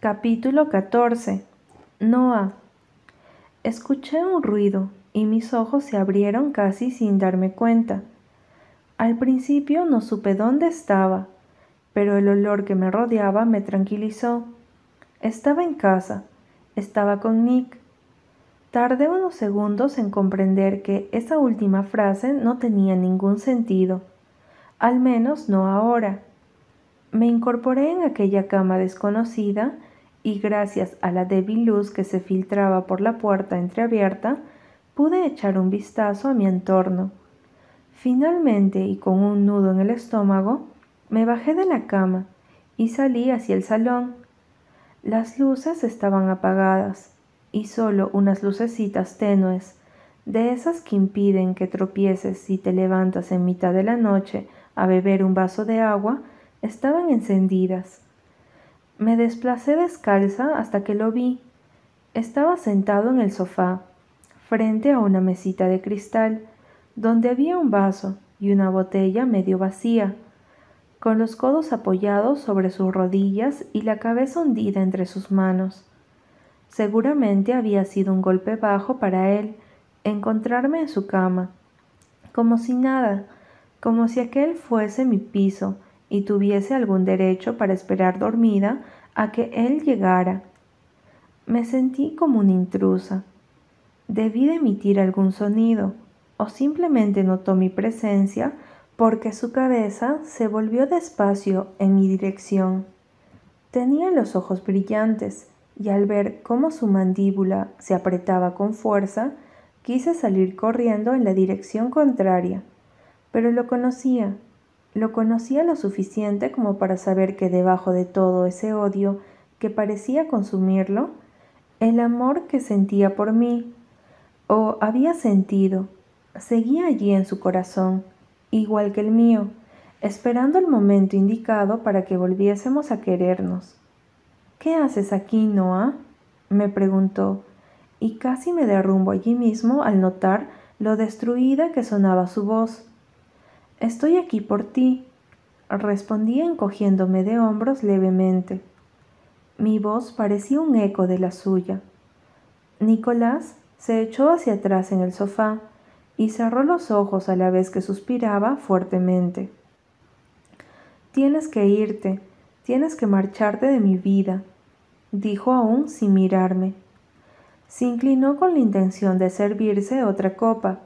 Capítulo 14. Noah. Escuché un ruido y mis ojos se abrieron casi sin darme cuenta. Al principio no supe dónde estaba, pero el olor que me rodeaba me tranquilizó. Estaba en casa, estaba con Nick. Tardé unos segundos en comprender que esa última frase no tenía ningún sentido, al menos no ahora. Me incorporé en aquella cama desconocida y gracias a la débil luz que se filtraba por la puerta entreabierta, pude echar un vistazo a mi entorno. Finalmente, y con un nudo en el estómago, me bajé de la cama y salí hacia el salón. Las luces estaban apagadas y solo unas lucecitas tenues, de esas que impiden que tropieces si te levantas en mitad de la noche a beber un vaso de agua, estaban encendidas. Me desplacé descalza hasta que lo vi. Estaba sentado en el sofá, frente a una mesita de cristal, donde había un vaso y una botella medio vacía, con los codos apoyados sobre sus rodillas y la cabeza hundida entre sus manos. Seguramente había sido un golpe bajo para él encontrarme en su cama, como si nada, como si aquel fuese mi piso, y tuviese algún derecho para esperar dormida a que él llegara. Me sentí como una intrusa. Debí de emitir algún sonido, o simplemente notó mi presencia porque su cabeza se volvió despacio en mi dirección. Tenía los ojos brillantes, y al ver cómo su mandíbula se apretaba con fuerza, quise salir corriendo en la dirección contraria. Pero lo conocía, lo conocía lo suficiente como para saber que debajo de todo ese odio que parecía consumirlo, el amor que sentía por mí, o había sentido, seguía allí en su corazón, igual que el mío, esperando el momento indicado para que volviésemos a querernos. ¿Qué haces aquí, Noah? me preguntó, y casi me derrumbo allí mismo al notar lo destruida que sonaba su voz. Estoy aquí por ti, respondí encogiéndome de hombros levemente. Mi voz parecía un eco de la suya. Nicolás se echó hacia atrás en el sofá y cerró los ojos a la vez que suspiraba fuertemente. Tienes que irte, tienes que marcharte de mi vida, dijo aún sin mirarme. Se inclinó con la intención de servirse otra copa,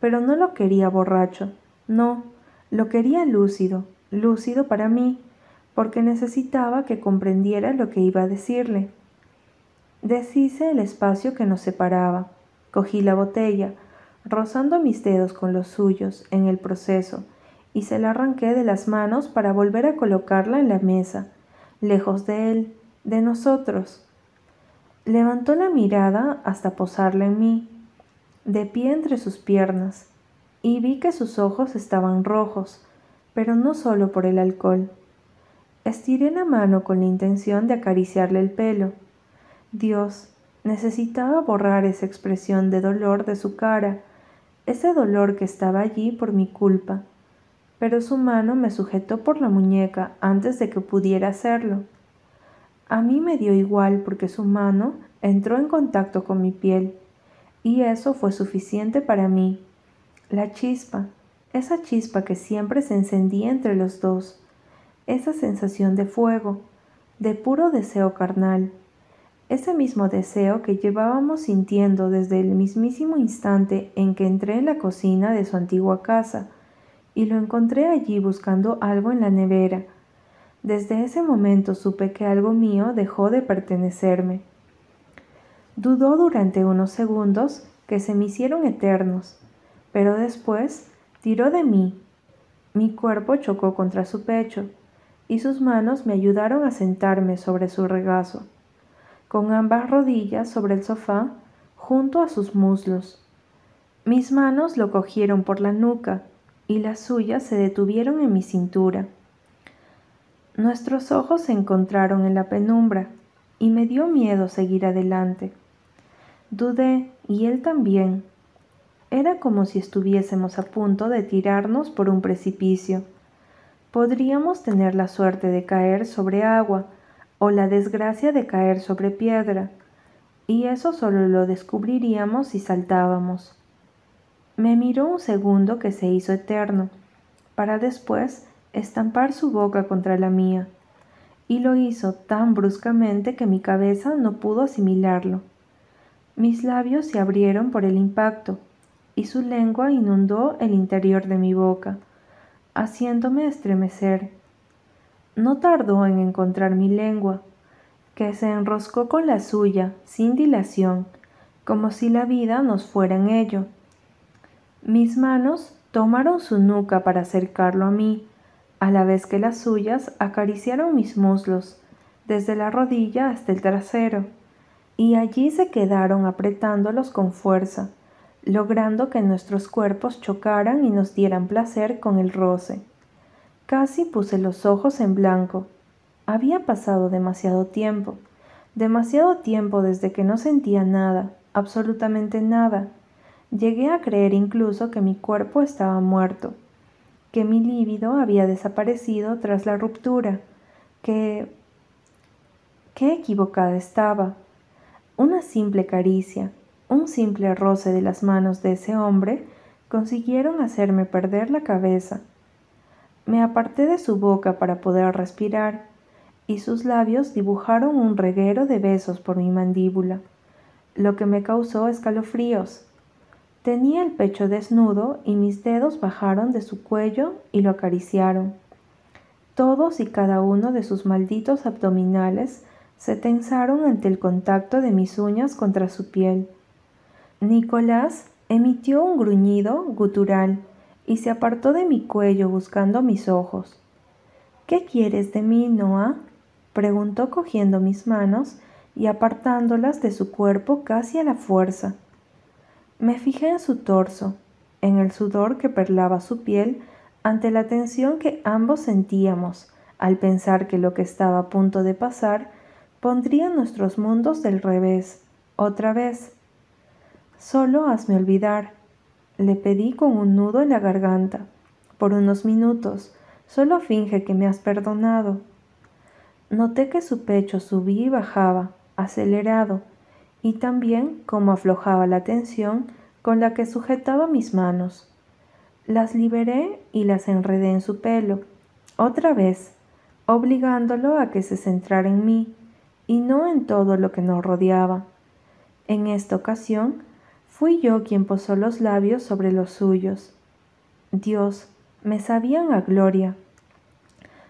pero no lo quería borracho no, lo quería lúcido, lúcido para mí, porque necesitaba que comprendiera lo que iba a decirle. Deshice el espacio que nos separaba, cogí la botella, rozando mis dedos con los suyos en el proceso, y se la arranqué de las manos para volver a colocarla en la mesa, lejos de él, de nosotros. Levantó la mirada hasta posarla en mí, de pie entre sus piernas, y vi que sus ojos estaban rojos, pero no solo por el alcohol. Estiré la mano con la intención de acariciarle el pelo. Dios, necesitaba borrar esa expresión de dolor de su cara, ese dolor que estaba allí por mi culpa, pero su mano me sujetó por la muñeca antes de que pudiera hacerlo. A mí me dio igual porque su mano entró en contacto con mi piel, y eso fue suficiente para mí. La chispa, esa chispa que siempre se encendía entre los dos, esa sensación de fuego, de puro deseo carnal, ese mismo deseo que llevábamos sintiendo desde el mismísimo instante en que entré en la cocina de su antigua casa y lo encontré allí buscando algo en la nevera. Desde ese momento supe que algo mío dejó de pertenecerme. Dudó durante unos segundos que se me hicieron eternos, pero después tiró de mí. Mi cuerpo chocó contra su pecho y sus manos me ayudaron a sentarme sobre su regazo, con ambas rodillas sobre el sofá junto a sus muslos. Mis manos lo cogieron por la nuca y las suyas se detuvieron en mi cintura. Nuestros ojos se encontraron en la penumbra y me dio miedo seguir adelante. Dudé, y él también, era como si estuviésemos a punto de tirarnos por un precipicio. Podríamos tener la suerte de caer sobre agua o la desgracia de caer sobre piedra, y eso solo lo descubriríamos si saltábamos. Me miró un segundo que se hizo eterno, para después estampar su boca contra la mía, y lo hizo tan bruscamente que mi cabeza no pudo asimilarlo. Mis labios se abrieron por el impacto, y su lengua inundó el interior de mi boca, haciéndome estremecer. No tardó en encontrar mi lengua, que se enroscó con la suya sin dilación, como si la vida nos fuera en ello. Mis manos tomaron su nuca para acercarlo a mí, a la vez que las suyas acariciaron mis muslos, desde la rodilla hasta el trasero, y allí se quedaron apretándolos con fuerza, logrando que nuestros cuerpos chocaran y nos dieran placer con el roce. Casi puse los ojos en blanco. Había pasado demasiado tiempo, demasiado tiempo desde que no sentía nada, absolutamente nada, Llegué a creer incluso que mi cuerpo estaba muerto, que mi líbido había desaparecido tras la ruptura, que... Qué equivocada estaba. Una simple caricia, un simple roce de las manos de ese hombre consiguieron hacerme perder la cabeza. Me aparté de su boca para poder respirar, y sus labios dibujaron un reguero de besos por mi mandíbula, lo que me causó escalofríos. Tenía el pecho desnudo y mis dedos bajaron de su cuello y lo acariciaron. Todos y cada uno de sus malditos abdominales se tensaron ante el contacto de mis uñas contra su piel. Nicolás emitió un gruñido gutural y se apartó de mi cuello buscando mis ojos. ¿Qué quieres de mí, Noah? preguntó cogiendo mis manos y apartándolas de su cuerpo casi a la fuerza. Me fijé en su torso, en el sudor que perlaba su piel ante la tensión que ambos sentíamos al pensar que lo que estaba a punto de pasar pondría nuestros mundos del revés, otra vez. Solo hazme olvidar, le pedí con un nudo en la garganta. Por unos minutos, solo finge que me has perdonado. Noté que su pecho subía y bajaba, acelerado, y también cómo aflojaba la tensión con la que sujetaba mis manos. Las liberé y las enredé en su pelo, otra vez, obligándolo a que se centrara en mí y no en todo lo que nos rodeaba. En esta ocasión, fui yo quien posó los labios sobre los suyos. Dios, me sabían a gloria.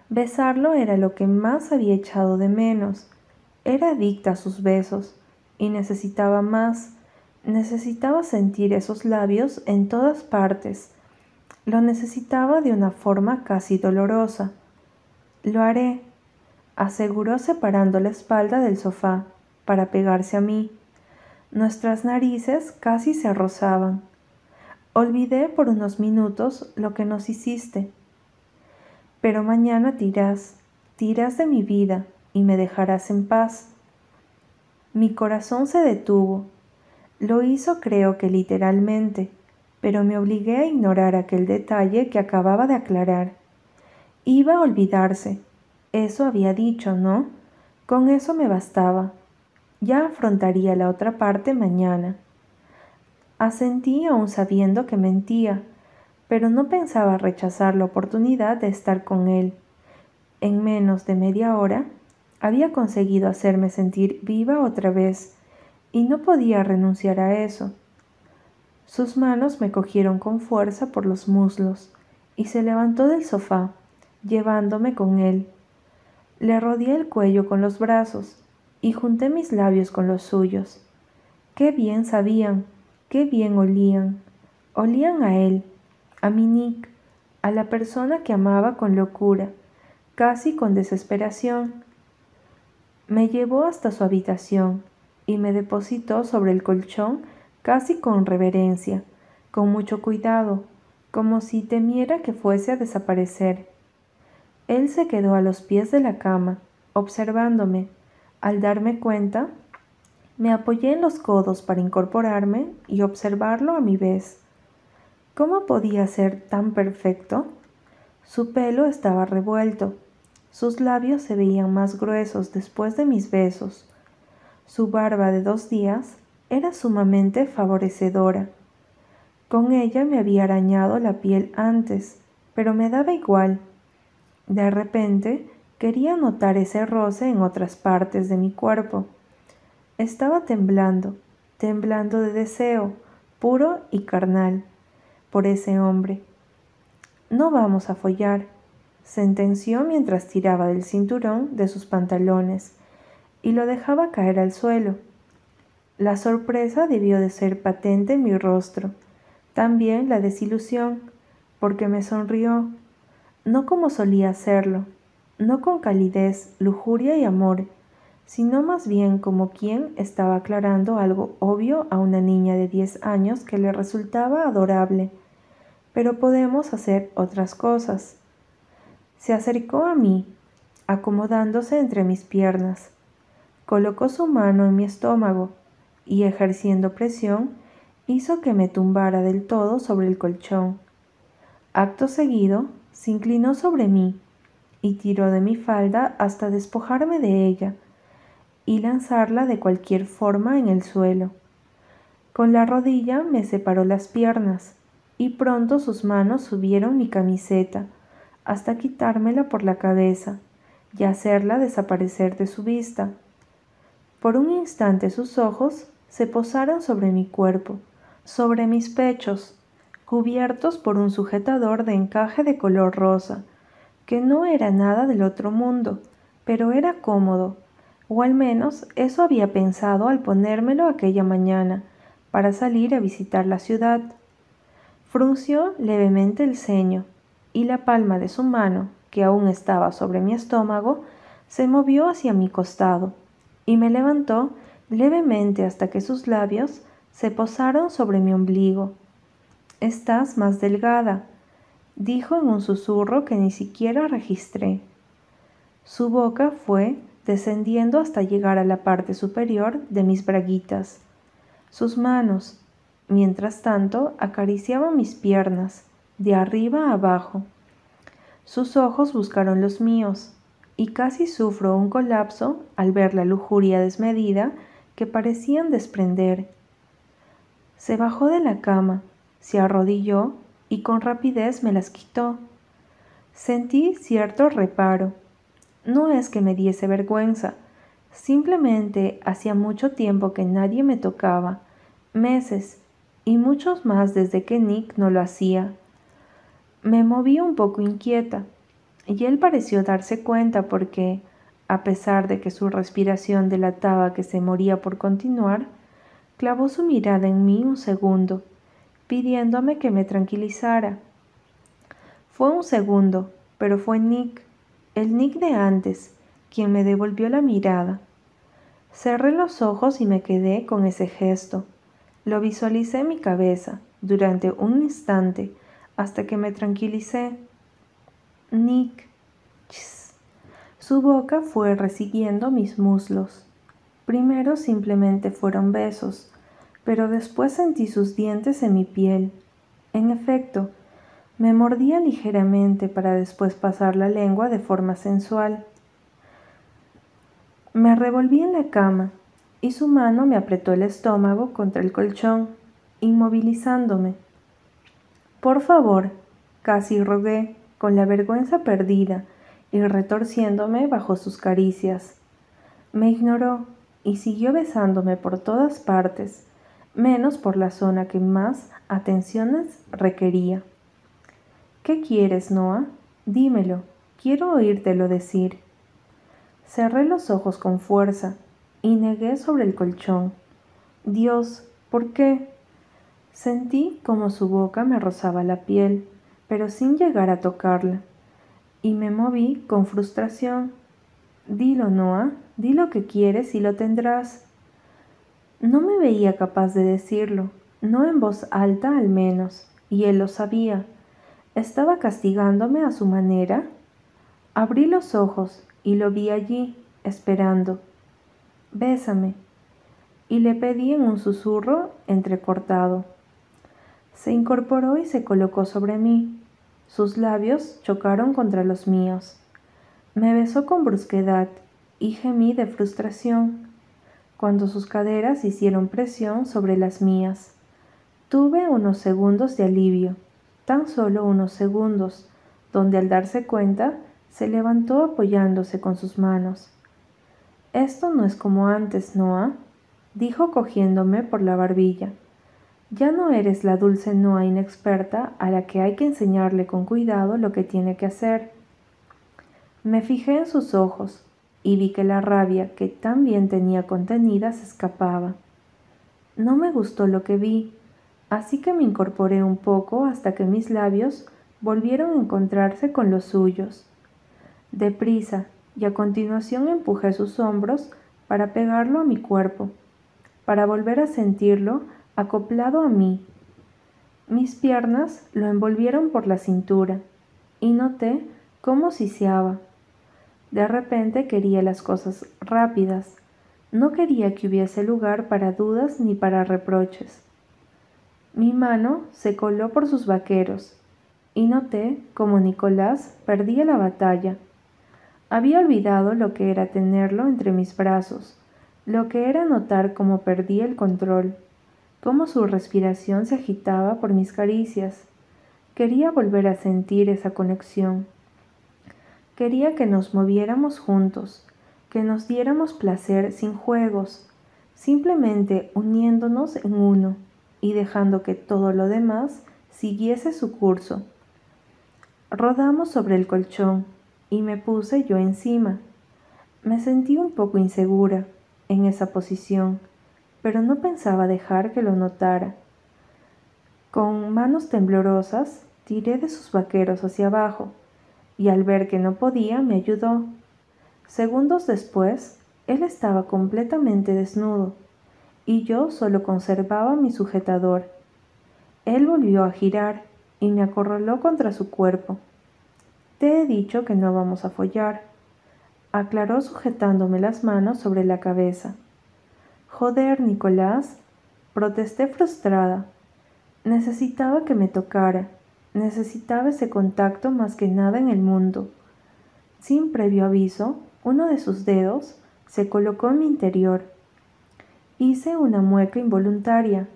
Besarlo era lo que más había echado de menos. Era adicta a sus besos y necesitaba más. Necesitaba sentir esos labios en todas partes. Lo necesitaba de una forma casi dolorosa. Lo haré, aseguró separando la espalda del sofá para pegarse a mí. Nuestras narices casi se rozaban. Olvidé por unos minutos lo que nos hiciste. Pero mañana tirás, tirás de mi vida y me dejarás en paz. Mi corazón se detuvo. Lo hizo creo que literalmente, pero me obligué a ignorar aquel detalle que acababa de aclarar. Iba a olvidarse. Eso había dicho, ¿no? Con eso me bastaba. Ya afrontaría la otra parte mañana. Asentí aún sabiendo que mentía, pero no pensaba rechazar la oportunidad de estar con él. En menos de media hora había conseguido hacerme sentir viva otra vez y no podía renunciar a eso. Sus manos me cogieron con fuerza por los muslos y se levantó del sofá, llevándome con él. Le rodeé el cuello con los brazos y junté mis labios con los suyos. Qué bien sabían, qué bien olían. Olían a él, a mi Nick, a la persona que amaba con locura, casi con desesperación, me llevó hasta su habitación y me depositó sobre el colchón casi con reverencia, con mucho cuidado, como si temiera que fuese a desaparecer. Él se quedó a los pies de la cama, observándome. Al darme cuenta, me apoyé en los codos para incorporarme y observarlo a mi vez. ¿Cómo podía ser tan perfecto? Su pelo estaba revuelto, Sus labios se veían más gruesos después de mis besos. Su barba de dos días era sumamente favorecedora. Con ella me había arañado la piel antes, pero me daba igual. De repente quería notar ese roce en otras partes de mi cuerpo. Estaba temblando, temblando de deseo, puro y carnal, por ese hombre. No vamos a follar, sentenció mientras tiraba del cinturón de sus pantalones y lo dejaba caer al suelo. La sorpresa debió de ser patente en mi rostro, también la desilusión, porque me sonrió, no como solía hacerlo, no con calidez, lujuria y amor, sino más bien como quien estaba aclarando algo obvio a una niña de diez años que le resultaba adorable. Pero podemos hacer otras cosas. Se acercó a mí, acomodándose entre mis piernas. Colocó su mano en mi estómago y ejerciendo presión hizo que me tumbara del todo sobre el colchón. Acto seguido, se inclinó sobre mí y tiró de mi falda hasta despojarme de ella y lanzarla de cualquier forma en el suelo. Con la rodilla me separó las piernas y pronto sus manos subieron mi camiseta hasta quitármela por la cabeza y hacerla desaparecer de su vista. Por un instante sus ojos se posaron sobre mi cuerpo, sobre mis pechos, cubiertos por un sujetador de encaje de color rosa, que no era nada del otro mundo, pero era cómodo, o al menos eso había pensado al ponérmelo aquella mañana para salir a visitar la ciudad. Frunció levemente el ceño y la palma de su mano, que aún estaba sobre mi estómago, se movió hacia mi costado y me levantó levemente hasta que sus labios se posaron sobre mi ombligo. Estás más delgada, dijo en un susurro que ni siquiera registré. Su boca fue descendiendo hasta llegar a la parte superior de mis braguitas. Sus manos, mientras tanto, acariciaban mis piernas, de arriba a abajo. Sus ojos buscaron los míos, y casi sufro un colapso al ver la lujuria desmedida que parecían desprender. Se bajó de la cama, se arrodilló y con rapidez me las quitó. Sentí cierto reparo. No es que me diese vergüenza, simplemente hacía mucho tiempo que nadie me tocaba, meses, y muchos más desde que Nick no lo hacía. Me moví un poco inquieta, y él pareció darse cuenta porque, a pesar de que su respiración delataba que se moría por continuar, clavó su mirada en mí un segundo, pidiéndome que me tranquilizara. Fue un segundo, pero fue Nick, el Nick de antes, quien me devolvió la mirada. Cerré los ojos y me quedé con ese gesto. Lo visualicé en mi cabeza durante un instante hasta que me tranquilicé. Nick. Su boca fue resiguiendo mis muslos. Primero simplemente fueron besos, pero después sentí sus dientes en mi piel. En efecto, me mordía ligeramente para después pasar la lengua de forma sensual. Me revolví en la cama y su mano me apretó el estómago contra el colchón, inmovilizándome. Por favor, casi rogué, con la vergüenza perdida y retorciéndome bajo sus caricias. Me ignoró y siguió besándome por todas partes, menos por la zona que más atenciones requería. ¿Qué quieres, Noah? Dímelo, quiero oírtelo decir. Cerré los ojos con fuerza y negué sobre el colchón. Dios, ¿por qué? Sentí como su boca me rozaba la piel, pero sin llegar a tocarla, y me moví con frustración. Dilo, Noah, di lo que quieres y lo tendrás. No me veía capaz de decirlo, no en voz alta al menos, y él lo sabía. ¿Estaba castigándome a su manera? Abrí los ojos y lo vi allí, esperando. Bésame. Y le pedí en un susurro entrecortado. Se incorporó y se colocó sobre mí. Sus labios chocaron contra los míos. Me besó con brusquedad y gemí de frustración cuando sus caderas hicieron presión sobre las mías. Tuve unos segundos de alivio, tan solo unos segundos, donde al darse cuenta se levantó apoyándose con sus manos. Esto no es como antes, Noah, dijo cogiéndome por la barbilla. Ya no eres la dulce Noah inexperta a la que hay que enseñarle con cuidado lo que tiene que hacer. Me fijé en sus ojos y vi que la rabia que tan bien tenía contenida se escapaba. No me gustó lo que vi, así que me incorporé un poco hasta que mis labios volvieron a encontrarse con los suyos. Deprisa, y a continuación empujé sus hombros para pegarlo a mi cuerpo, para volver a sentirlo acoplado a mí. Mis piernas lo envolvieron por la cintura y noté cómo siseaba. De repente quería las cosas rápidas. No quería que hubiese lugar para dudas ni para reproches. Mi mano se coló por sus vaqueros y noté cómo Nicolás perdía la batalla. Había olvidado lo que era tenerlo entre mis brazos, lo que era notar cómo perdía el control, cómo su respiración se agitaba por mis caricias. Quería volver a sentir esa conexión. Quería que nos moviéramos juntos, que nos diéramos placer sin juegos, simplemente uniéndonos en uno y dejando que todo lo demás siguiese su curso. Rodamos sobre el colchón y me puse yo encima. Me sentí un poco insegura en esa posición, pero no pensaba dejar que lo notara. Con manos temblorosas tiré de sus vaqueros hacia abajo y al ver que no podía me ayudó. Segundos después, él estaba completamente desnudo y yo solo conservaba mi sujetador. Él volvió a girar y me acorraló contra su cuerpo. Te he dicho que no vamos a follar, aclaró sujetándome las manos sobre la cabeza. Joder, Nicolás, protesté frustrada. Necesitaba que me tocara Necesitaba ese contacto más que nada en el mundo. Sin previo aviso, uno de sus dedos se colocó en mi interior. Hice una mueca involuntaria.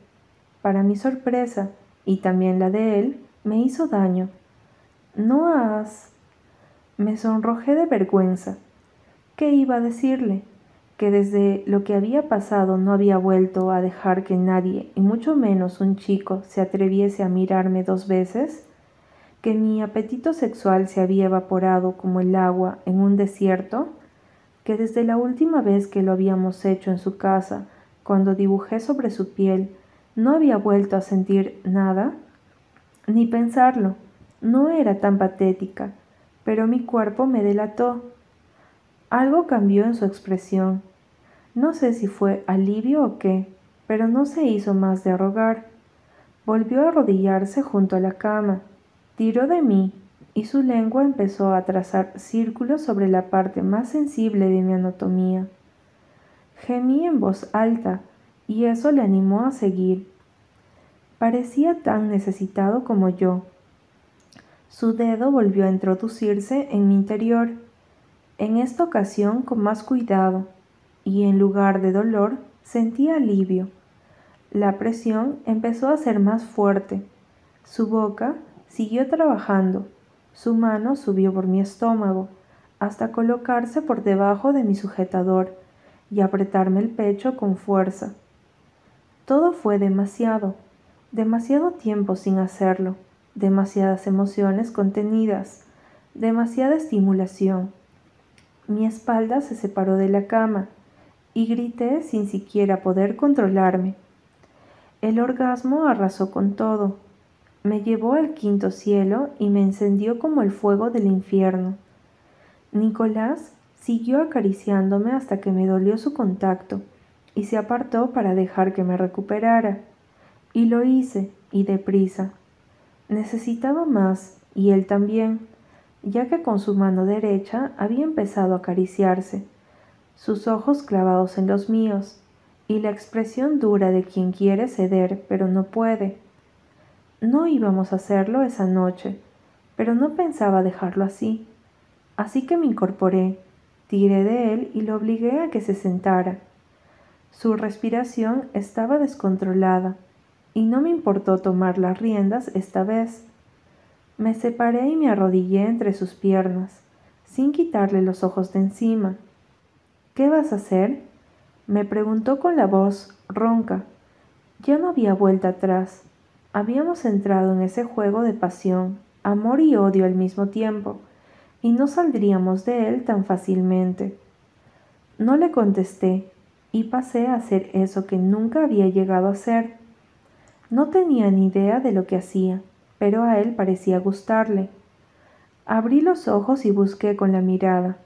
Para mi sorpresa, y también la de él, me hizo daño. No has... Me sonrojé de vergüenza. ¿Qué iba a decirle? Que desde lo que había pasado no había vuelto a dejar que nadie, y mucho menos un chico, se atreviese a mirarme dos veces que mi apetito sexual se había evaporado como el agua en un desierto, que desde la última vez que lo habíamos hecho en su casa, cuando dibujé sobre su piel, no había vuelto a sentir nada? Ni pensarlo, no era tan patética, pero mi cuerpo me delató. Algo cambió en su expresión. No sé si fue alivio o qué, pero no se hizo más de rogar. Volvió a arrodillarse junto a la cama, tiró de mí y su lengua empezó a trazar círculos sobre la parte más sensible de mi anatomía. Gemí en voz alta y eso le animó a seguir. Parecía tan necesitado como yo. Su dedo volvió a introducirse en mi interior, en esta ocasión con más cuidado, y en lugar de dolor sentí alivio. La presión empezó a ser más fuerte. Su boca Siguió trabajando. Su mano subió por mi estómago hasta colocarse por debajo de mi sujetador y apretarme el pecho con fuerza. Todo fue demasiado, demasiado tiempo sin hacerlo, demasiadas emociones contenidas, demasiada estimulación. Mi espalda se separó de la cama y grité sin siquiera poder controlarme. El orgasmo arrasó con todo me llevó al quinto cielo y me encendió como el fuego del infierno. Nicolás siguió acariciándome hasta que me dolió su contacto y se apartó para dejar que me recuperara. Y lo hice, y deprisa. Necesitaba más, y él también, ya que con su mano derecha había empezado a acariciarse, sus ojos clavados en los míos, y la expresión dura de quien quiere ceder pero no puede. No íbamos a hacerlo esa noche, pero no pensaba dejarlo así. Así que me incorporé, tiré de él y lo obligué a que se sentara. Su respiración estaba descontrolada y no me importó tomar las riendas esta vez. Me separé y me arrodillé entre sus piernas, sin quitarle los ojos de encima. ¿Qué vas a hacer? me preguntó con la voz ronca. Ya no había vuelta atrás. Habíamos entrado en ese juego de pasión, amor y odio al mismo tiempo, y no saldríamos de él tan fácilmente. No le contesté y pasé a hacer eso que nunca había llegado a hacer. No tenía ni idea de lo que hacía, pero a él parecía gustarle. Abrí los ojos y busqué con la mirada.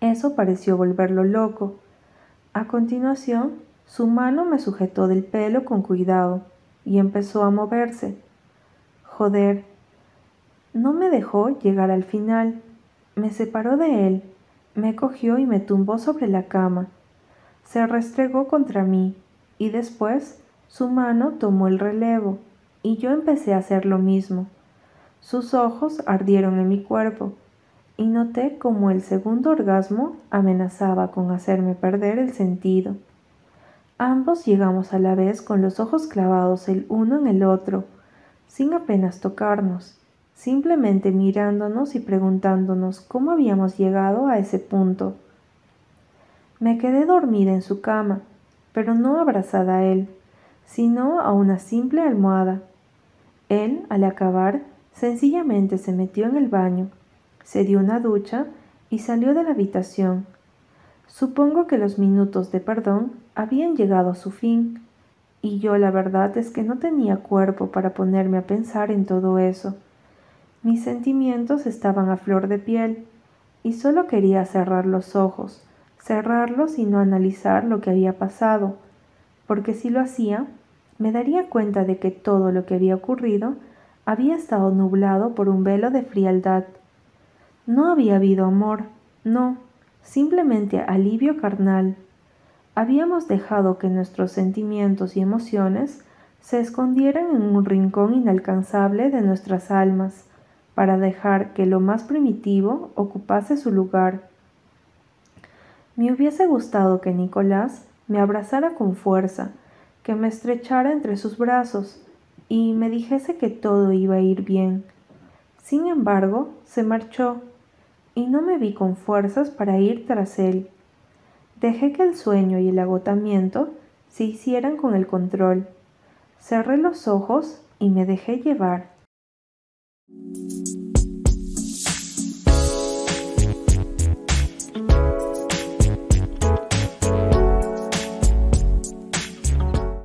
Eso pareció volverlo loco. A continuación, su mano me sujetó del pelo con cuidado y empezó a moverse. Joder. No me dejó llegar al final. Me separó de él, me cogió y me tumbó sobre la cama. Se restregó contra mí y después su mano tomó el relevo y yo empecé a hacer lo mismo. Sus ojos ardieron en mi cuerpo y noté como el segundo orgasmo amenazaba con hacerme perder el sentido. Ambos llegamos a la vez con los ojos clavados el uno en el otro, sin apenas tocarnos, simplemente mirándonos y preguntándonos cómo habíamos llegado a ese punto. Me quedé dormida en su cama, pero no abrazada a él, sino a una simple almohada. Él, al acabar, sencillamente se metió en el baño, se dio una ducha y salió de la habitación. Supongo que los minutos de perdón habían llegado a su fin, y yo la verdad es que no tenía cuerpo para ponerme a pensar en todo eso. Mis sentimientos estaban a flor de piel, y solo quería cerrar los ojos, cerrarlos y no analizar lo que había pasado, porque si lo hacía, me daría cuenta de que todo lo que había ocurrido había estado nublado por un velo de frialdad. No había habido amor, no, simplemente alivio carnal. Habíamos dejado que nuestros sentimientos y emociones se escondieran en un rincón inalcanzable de nuestras almas, para dejar que lo más primitivo ocupase su lugar. Me hubiese gustado que Nicolás me abrazara con fuerza, que me estrechara entre sus brazos y me dijese que todo iba a ir bien. Sin embargo, se marchó y no me vi con fuerzas para ir tras él. Dejé que el sueño y el agotamiento se hicieran con el control. Cerré los ojos y me dejé llevar.